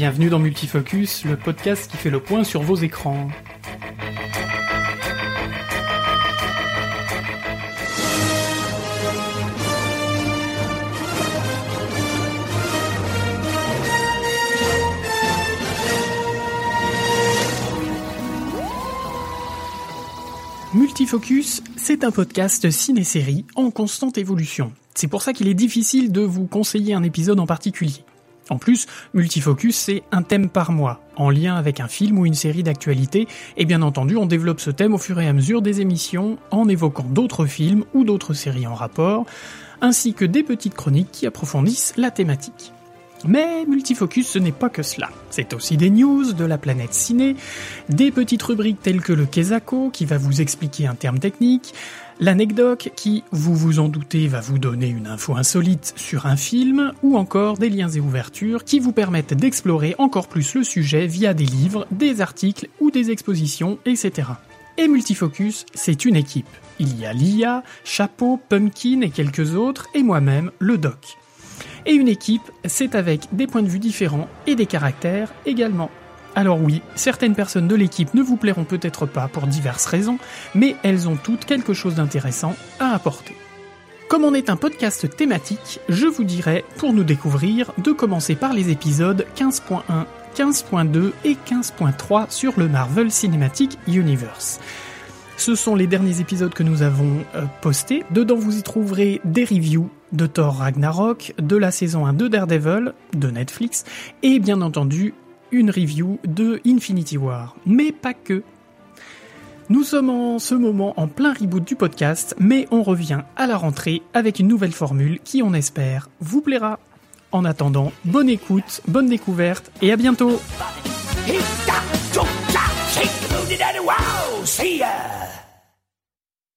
Bienvenue dans Multifocus, le podcast qui fait le point sur vos écrans. Multifocus, c'est un podcast ciné-série en constante évolution. C'est pour ça qu'il est difficile de vous conseiller un épisode en particulier. En plus, Multifocus, c'est un thème par mois, en lien avec un film ou une série d'actualité, et bien entendu, on développe ce thème au fur et à mesure des émissions, en évoquant d'autres films ou d'autres séries en rapport, ainsi que des petites chroniques qui approfondissent la thématique. Mais Multifocus, ce n'est pas que cela. C'est aussi des news de la planète ciné, des petites rubriques telles que le Kesako, qui va vous expliquer un terme technique, l'anecdote, qui, vous vous en doutez, va vous donner une info insolite sur un film, ou encore des liens et ouvertures qui vous permettent d'explorer encore plus le sujet via des livres, des articles ou des expositions, etc. Et Multifocus, c'est une équipe. Il y a Lia, Chapeau, Pumpkin et quelques autres, et moi-même, le doc. Et une équipe, c'est avec des points de vue différents et des caractères également. Alors oui, certaines personnes de l'équipe ne vous plairont peut-être pas pour diverses raisons, mais elles ont toutes quelque chose d'intéressant à apporter. Comme on est un podcast thématique, je vous dirais, pour nous découvrir, de commencer par les épisodes 15.1, 15.2 et 15.3 sur le Marvel Cinematic Universe. Ce sont les derniers épisodes que nous avons euh, postés. Dedans, vous y trouverez des reviews de Thor Ragnarok, de la saison 1 de Daredevil, de Netflix, et bien entendu, une review de Infinity War. Mais pas que. Nous sommes en ce moment en plein reboot du podcast, mais on revient à la rentrée avec une nouvelle formule qui, on espère, vous plaira. En attendant, bonne écoute, bonne découverte et à bientôt!